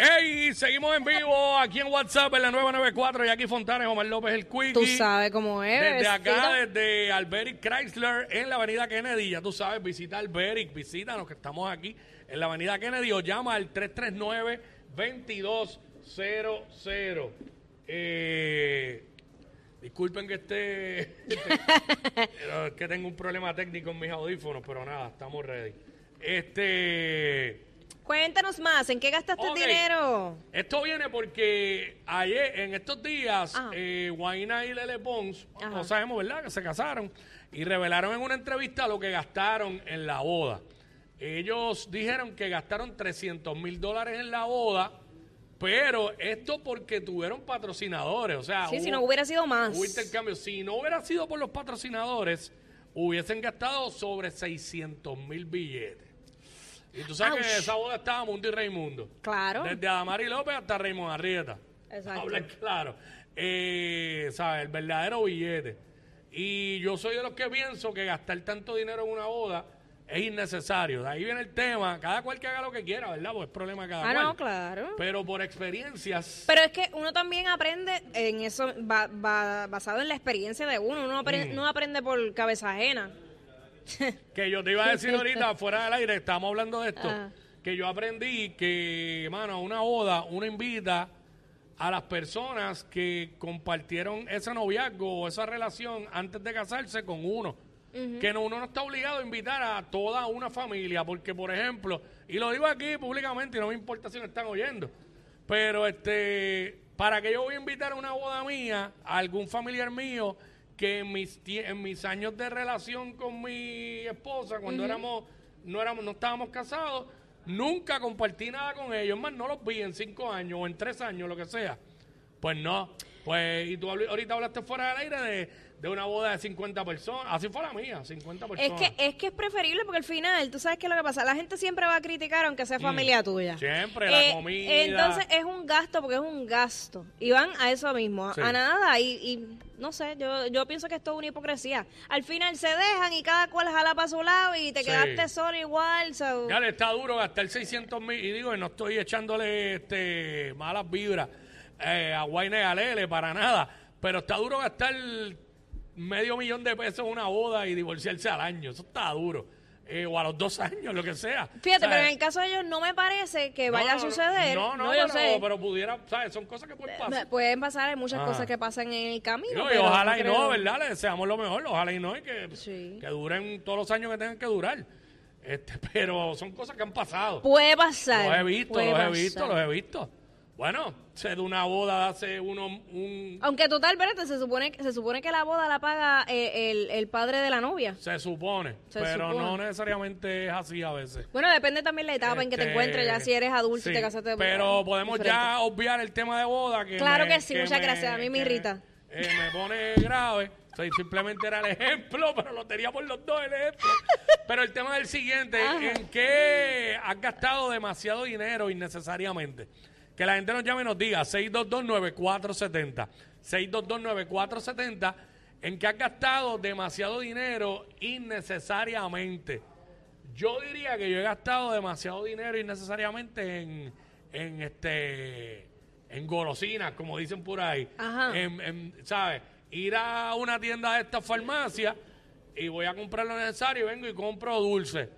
Hey, seguimos en vivo aquí en WhatsApp en la 994. Y aquí Fontanes, Omar López, el Quickie. Tú sabes cómo es. Desde acá, desde Alberic Chrysler, en la avenida Kennedy. Ya tú sabes, visita Alberic, visítanos que estamos aquí en la avenida Kennedy o llama al 339-2200. Eh, disculpen que esté... es que tengo un problema técnico en mis audífonos, pero nada, estamos ready. Este... Cuéntanos más, ¿en qué gastaste el dinero? Esto viene porque ayer, en estos días, Ajá. eh, Guaina y Lele Pons, Ajá. no sabemos, ¿verdad?, que se casaron y revelaron en una entrevista lo que gastaron en la boda. Ellos dijeron que gastaron 300 mil dólares en la boda, pero esto porque tuvieron patrocinadores, o sea, Sí, si no hubiera sido más. hubo intercambio. Si no hubiera sido por los patrocinadores, hubiesen gastado sobre 600 mil billetes. Y tú sabes que Ouch. esa boda estaba Mundo y Raimundo. Claro. Desde Adamari López hasta Raymond Arrieta. Exacto. Hablar claro. Eh, ¿Sabes? El verdadero billete. Y yo soy de los que pienso que gastar tanto dinero en una boda es innecesario. De ahí viene el tema. Cada cual que haga lo que quiera, ¿verdad? Pues es problema de cada Ah, cual. no, claro. Pero por experiencias. Pero es que uno también aprende en eso, ba- basado en la experiencia de uno. Uno aprende, Mm. no aprende por cabeza ajena. Que yo te iba a decir ahorita, fuera del aire, estábamos hablando de esto, Ajá. que yo aprendí que, mano, a una boda uno invita a las personas que compartieron ese noviazgo o esa relación antes de casarse con uno. Que no, uno no está obligado a invitar a toda una familia, porque, por ejemplo, y lo digo aquí públicamente y no me importa si me están oyendo, pero este, para que yo voy a invitar a una boda mía a algún familiar mío que en mis, en mis años de relación con mi esposa, cuando éramos, no éramos, no estábamos casados, nunca compartí nada con ellos, Es más, no los vi en cinco años o en tres años, lo que sea. Pues no, pues, y tú ahorita hablaste fuera del aire de, de una boda de 50 personas, así fue la mía, 50 Es personas. que, es que es preferible porque al final, tú sabes qué es lo que pasa. La gente siempre va a criticar aunque sea familia tuya. Mm. Siempre, la comida. Entonces es un gasto porque es un gasto. Y van a eso mismo, Sí. a nada. Y, y no sé, yo, yo pienso que esto es una hipocresía. Al final se dejan y cada cual jala para su lado y te Sí. quedaste solo igual. so- Ya le está duro gastar 600 mil y digo, y no estoy echándole este malas vibras eh, a Guayna y a Lele para nada, pero está duro gastar medio millón de pesos en una boda y divorciarse al año, eso está duro, Eh, o a los dos años, lo que sea. Fíjate, ¿Sabes? pero en el caso de ellos no me parece que No, vaya a no, no. suceder. No, no, yo pero, sé. pero pudiera, ¿sabes? Son cosas que pueden pasar. Pueden pasar, hay muchas Ah. cosas que pasan en el camino. Digo, y ojalá y no, ¿verdad? Le deseamos lo mejor, ojalá y no, y que, Sí. que duren todos los años que tengan que durar. Este, pero son cosas que han pasado. Puede pasar. Los he visto, los he visto, los he visto. Bueno, sé de una boda de hace uno, un... Aunque total, espérate, se supone, se supone que la boda la paga eh, el, el padre de la novia. Se supone, Se pero supone. no necesariamente es así a veces. Bueno, depende también la etapa en que te Este, encuentres, ya si eres adulto y te casaste. Pero eh, podemos diferente. ya obviar el tema de boda. Que Claro me- que sí, muchas gracias, a mí me que irrita. eh, me pone grave. Sea, simplemente era el ejemplo, pero lo tenía por los dos el ejemplo. Pero el tema del siguiente, Ajá. ¿en qué has gastado demasiado dinero innecesariamente? Que la gente nos llame y nos diga 6229470. 6229470. ¿En qué has gastado demasiado dinero innecesariamente? Yo diría que yo he gastado demasiado dinero innecesariamente en, en este en golosinas, como dicen por ahí. Ajá. En, en, ¿sabes? Ir a una tienda de estas farmacias y voy a comprar lo necesario y vengo y compro dulce.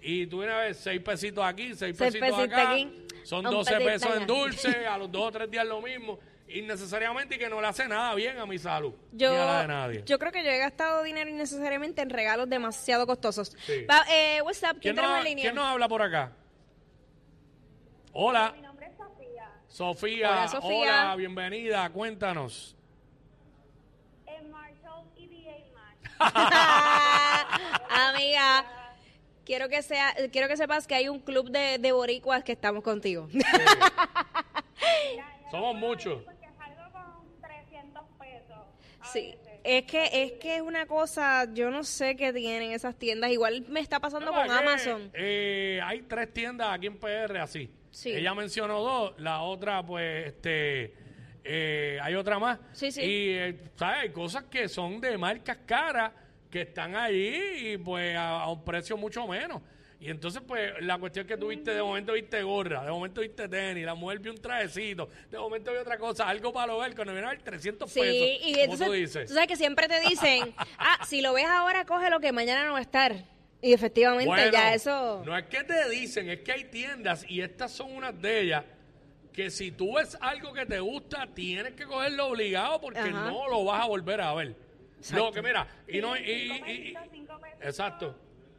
Y tú vienes a ver seis pesitos aquí, seis, Seis pesitos pesitos acá. aquí, Son un 12 pesito pesos en dulce, a los dos o tres días lo mismo. Innecesariamente y que no le hace nada bien a mi salud. Yo, ni a la de nadie. yo creo que yo he gastado dinero innecesariamente en regalos demasiado costosos. Sí. Va, eh, what's up? ¿Quién ¿Quién tenemos nos, en línea? quién nos habla por acá? Hola. Mi nombre es Sofía. Sofía, Hola, Sofía. hola, bienvenida, cuéntanos. En Marshall EVA Match. Quiero que sea, quiero que sepas que hay un club de, de boricuas que estamos contigo. Somos muchos. Porque salgo con 300 pesos. a Sí, es que es que es una cosa, yo no sé qué tienen esas tiendas. Igual me está pasando con ¿Verdad que, Amazon. eh, hay tres tiendas aquí en PR así. Sí. Ella mencionó dos, la otra, pues, este, eh, hay otra más. Sí, sí. Y, eh, ¿sabes? Hay cosas que son de marcas caras que están ahí y, pues, a, a un precio mucho menos. Y entonces, pues, la cuestión es que tú viste, de momento viste gorra, de momento viste tenis, la mujer vio un trajecito, de momento vio otra cosa, algo para lo ver, cuando viene a ver 300 Sí, pesos. y como entonces, tú dices. tú sabes que siempre te dicen, ah, si lo ves ahora, coge lo que mañana no va a estar. Y efectivamente Bueno, ya eso... No es que te dicen, es que hay tiendas y estas son unas de ellas que si tú ves algo que te gusta, tienes que cogerlo obligado porque Ajá. no lo vas a volver a ver. Exacto. Lo que mira, y no y, exacto.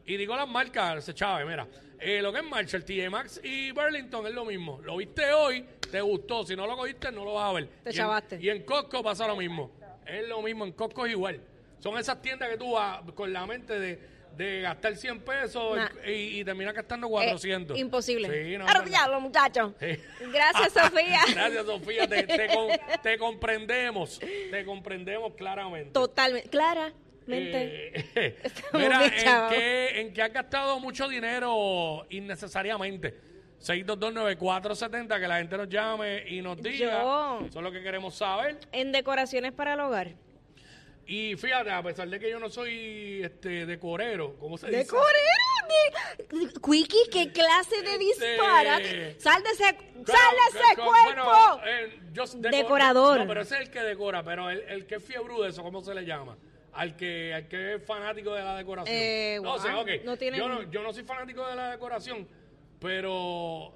Y digo las marcas, chave, mira. eh, lo que es Marshall, TJ Maxx y Burlington es lo mismo. Lo viste hoy, te gustó. Si no lo cogiste, no lo vas a ver. Te chavaste. En, y en Costco pasa lo mismo. Es lo mismo, en Costco es igual. Son esas tiendas que tú vas con la mente de, de gastar 100 pesos Nah. y, y terminas gastando eh, 400. imposible. Sí, no, Claro que ya, los muchachos. Sí. Gracias, Sofía. Gracias, Sofía. Te, te con- te comprendemos. Te comprendemos claramente. Totalmente. Claramente. Eh, Estamos mira, ¿en qué, ¿en qué has gastado mucho dinero innecesariamente? 6229470, que la gente nos llame y nos diga. Yo. Eso es lo que queremos saber. En decoraciones para el hogar. Y fíjate, a pesar de que yo no soy este decorero, ¿cómo se dice? ¡Decorero! De... Quickie, ¿qué clase de Este- disparate? ¡Sal de ese, sal Claro, de ese cuerpo! bueno, eh, yo decor- Decorador. No, pero ese es el que decora, pero el, el que es fiebre de eso, ¿cómo se le llama? Al que, al que es fanático de la decoración. Eh, no, o sea, wow, ok, no tiene- yo, no, yo no soy fanático de la decoración, pero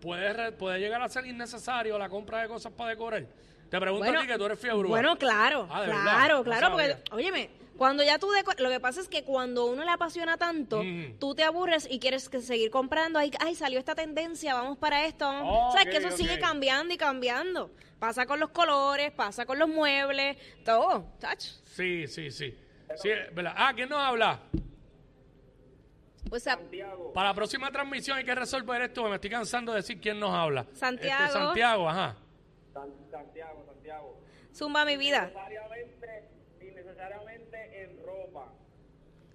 puede, puede llegar a ser innecesario la compra de cosas para decorar. Te pregunto a ti que tú eres fiebre. Bueno, claro, Ah, ¿de verdad? claro, No claro, porque, óyeme, cuando ya tú deco- lo que pasa es que cuando uno le apasiona tanto, Mm. tú te aburres y quieres que seguir comprando, ay, ay, salió esta tendencia, vamos para esto, vamos. sabes que eso sigue cambiando y cambiando. Pasa con los colores, pasa con los muebles, todo, tacho. Sí, sí, sí. sí ¿verdad? Ah, ¿quién nos habla? O sea, Para la próxima transmisión hay que resolver esto, me estoy cansando de decir quién nos habla. Santiago. Este, Santiago, ajá. San- Santiago, Santiago. zumba mi vida. Necesariamente, innecesariamente en ropa.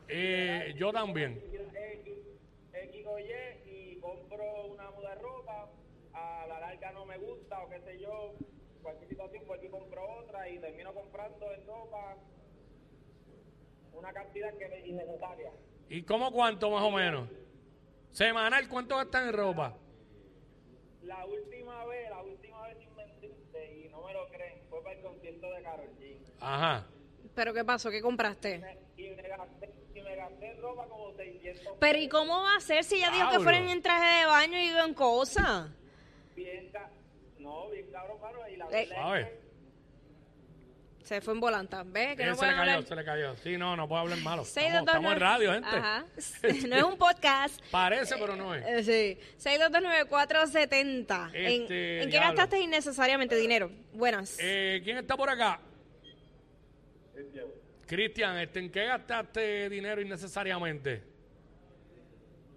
Eh, yo también. X, X o Y y compro una muda de ropa, a la larga no me gusta o qué sé yo, cualquier situación vuelvo y compro otra y termino comprando en ropa una cantidad que es innecesaria. ¿Y cómo cuánto más o menos? Semanal, ¿cuánto gastan en ropa? La última vez, la última vez sin mentirte y no me lo creen, fue para el concierto de Karol G. Ajá. ¿Pero qué pasó? ¿Qué compraste? Me- y me gasté, y me gasté ropa como 600 Pero ¿y cómo va a ser si ella dijo que fueran en traje de baño y en cosas? bien no, bien cabrón, mano, y la Eh. verdad A es ver. que Se fue en volanta. ¿Ves? Que Eh, no se le cayó, hablar. se le cayó. Sí, no, no puedo hablar malo. Estamos, en radio, gente. Ajá. No es un podcast. Parece, pero no es. Eh, Sí. 6229470. ¿En, Este, ¿En qué diablo. gastaste innecesariamente dinero? Buenas. Eh, ¿Quién está por acá? Cristian, este, ¿en qué gastaste dinero innecesariamente?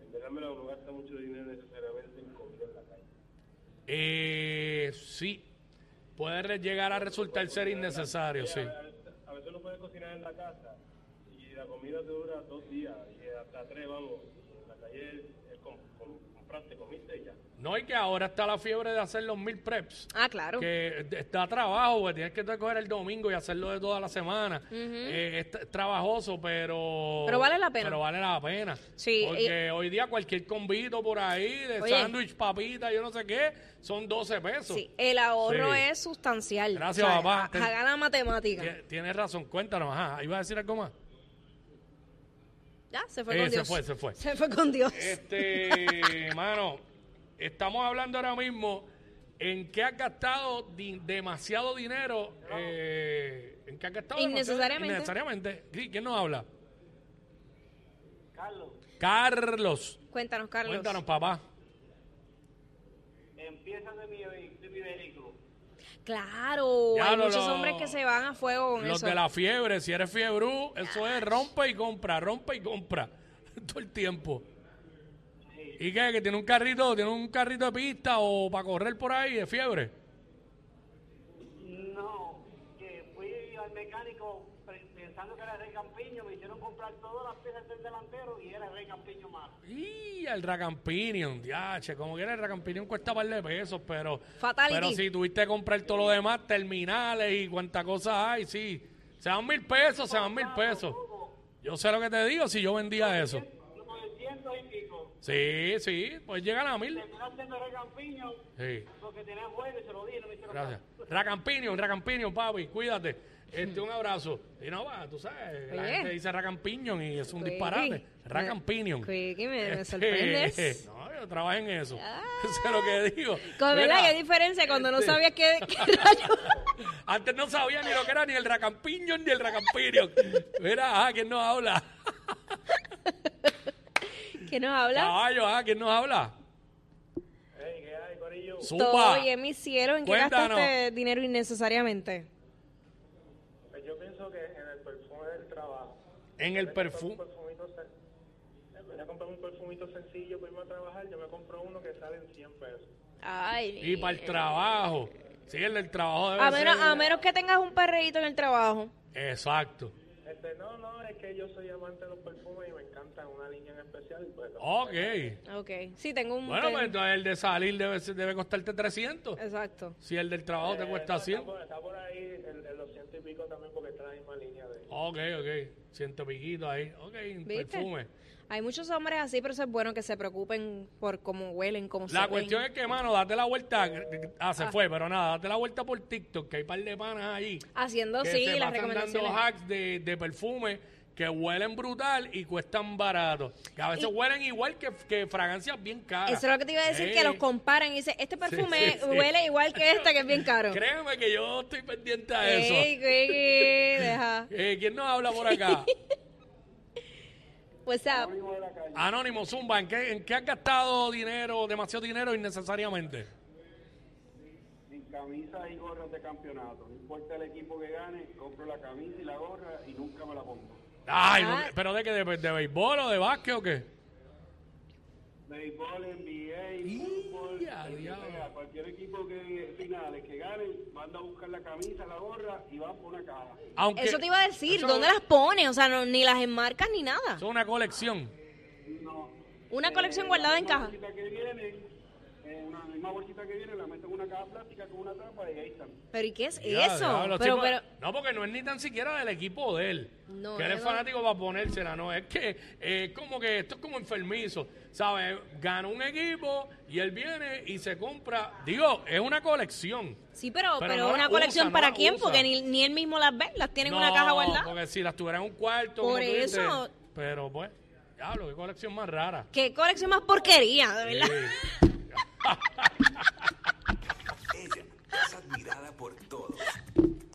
En verdad me lo gasta mucho dinero necesariamente en comida en la calle. Eh, sí. Puede llegar a resultar ser innecesario, sí. A veces, a veces uno puede cocinar en la casa y la comida te dura dos días y hasta tres, vamos. En la calle es com- com- compraste, comiste y ya. No, y que ahora está la fiebre de hacer los mil preps. Ah, claro. Que está trabajo, porque tienes que coger el domingo y hacerlo de toda la semana. Eh, es, trabajoso, pero... Pero vale la pena. Pero vale la pena. Sí, Porque hoy día cualquier convito por ahí, de sándwich, papita, yo no sé qué, son 12 pesos. Sí, el ahorro Sí. es sustancial. Gracias, papá. ha- Haga la matemática. Tie- Tienes razón, cuéntanos. Ajá, ¿iba a decir algo más? Ya, se fue Eh, con se Dios. fue, se fue. Se fue con Dios. Este, mano, estamos hablando ahora mismo en qué has gastado di- demasiado dinero. eh, ¿En qué has gastado demasiado- Innecesariamente. Innecesariamente. ¿Quién nos habla? Carlos, Carlos. Cuéntanos, Carlos. Cuéntanos, papá. empieza de mi, de mi vehículo. Claro, Ya hay lo- muchos hombres que se van a fuego con Los eso. de la fiebre, si eres fiebrú, eso es rompe y compra, rompe y compra. Todo el tiempo. ¿Y qué? ¿Que tiene un carrito, tiene un carrito de pista o para correr por ahí de fiebre? No, que fui al mecánico pe- pensando que era Rey Campiño, me hicieron comprar todas las piezas del delantero y era Rey Campiño más. Y el Racampinion, diache, como quiera el Racampinion cuesta par de pesos, pero Fatality. pero si tuviste que comprar todo lo demás, terminales y cuántas cosas hay, sí, se dan mil pesos, se dan mil pesos. Yo sé lo que te digo si yo vendía eso. 900 y pico. Sí, sí, pues llegan a mil. Sí, porque tenía juego y se lo di, no me hicieron gracias. Racampinion, Racampinion, papi, cuídate. Este, un abrazo. Y no va, tú sabes, la Oye. gente dice Racampinion y es un Quickie, disparate. Racampinion. Quickie, me- me Este, sorprendes. No, yo trabajo en eso. Ah. Eso es lo que digo. Con Mira, verdad, qué diferencia cuando no este, sabías qué, qué. Antes no sabía ni lo que era ni el Racampinion ni el Racampinion. Mira, ah, ¿quién nos habla? ¿Qué nos habla? Caballo, ah, ¿quién nos habla? Hey, ¿qué hay, Corillo? Zumba. Oye, mi cielo, ¿en qué Cuéntanos. gastaste dinero innecesariamente? Pues yo pienso que en el perfume del trabajo. En el perfume. De comprar un perfumito sencillo para irme a trabajar, yo me compro uno que sale en 100 pesos. Ay. Y para el trabajo. Sí, el del trabajo debe a menos, ser- a menos que tengas un perreíto en el trabajo. Exacto. Este, no, no, es que yo soy amante de los perfumes y encanta una línea en especial. Pues, Ok. Ok. Sí, tengo un... Bueno, pues entonces el de salir debe, ser- debe costarte 300. Exacto. Si el del trabajo te eh, cuesta está, 100. Está por, está por ahí en, en los ciento y pico también porque está en la misma línea de... Ok, ok. Ciento piquito ahí. Ok, ¿Viste? perfume. Hay muchos hombres así, pero eso es bueno que se preocupen por cómo huelen, cómo se La ven. cuestión es que, mano, date la vuelta. Ah, se fue, pero nada, date la vuelta por TikTok, que hay par de panas ahí. Haciendo, que sí, se las pasan dando recomendaciones. hacks de, de perfume que huelen brutal y cuestan barato. Que a veces Y- huelen igual que, que fragancias bien caras. Eso es lo que te iba a decir, Ey, que los comparan y dicen, este perfume sí, sí. huele igual que este, que es bien caro. Créeme que yo estoy pendiente a eso. Ey, Quickie, deja. Eh, ¿Quién nos habla por acá? Pues, ah, Anónimo, Zumba, ¿en qué, ¿en qué has gastado dinero, demasiado dinero innecesariamente? en camisas y gorras de campeonato. No importa el equipo que gane, compro la camisa y la gorra y nunca me la pongo. Ay, Ah. ¿pero de qué? ¿De, de béisbol o de básquet o qué? Béisbol, NBA, fútbol, a el que diablo. sea, cualquier equipo que finales que gane, manda a buscar la camisa, la gorra y van por una caja. Aunque eso te iba a decir, eso- ¿dónde las pones? O sea, no- ni las enmarcas ni nada. Es una colección. No. Una colección Eh, guardada en caja. bolsita que viene, eh, una misma bolsita que viene, la una caja plástica con una trampa y ahí están. ¿Pero y qué es Ya, eso? diablo, pero, No, porque no es ni tan siquiera del equipo de él. No, que él es no. fanático para ponérsela, no. Es que eh, es como que esto es como enfermizo. ¿Sabes? Gana un equipo y él viene y se compra. Digo, es una colección. sí, pero, pero pero, no una colección usa, no para quién, usa. porque ni, ni él mismo las ve, las tiene en no, una caja guardada. Porque si las tuviera en un cuarto. Por como tú dices, eso- pero pues, diablo, qué colección más rara. ¿Qué colección más porquería, de verdad? Sí.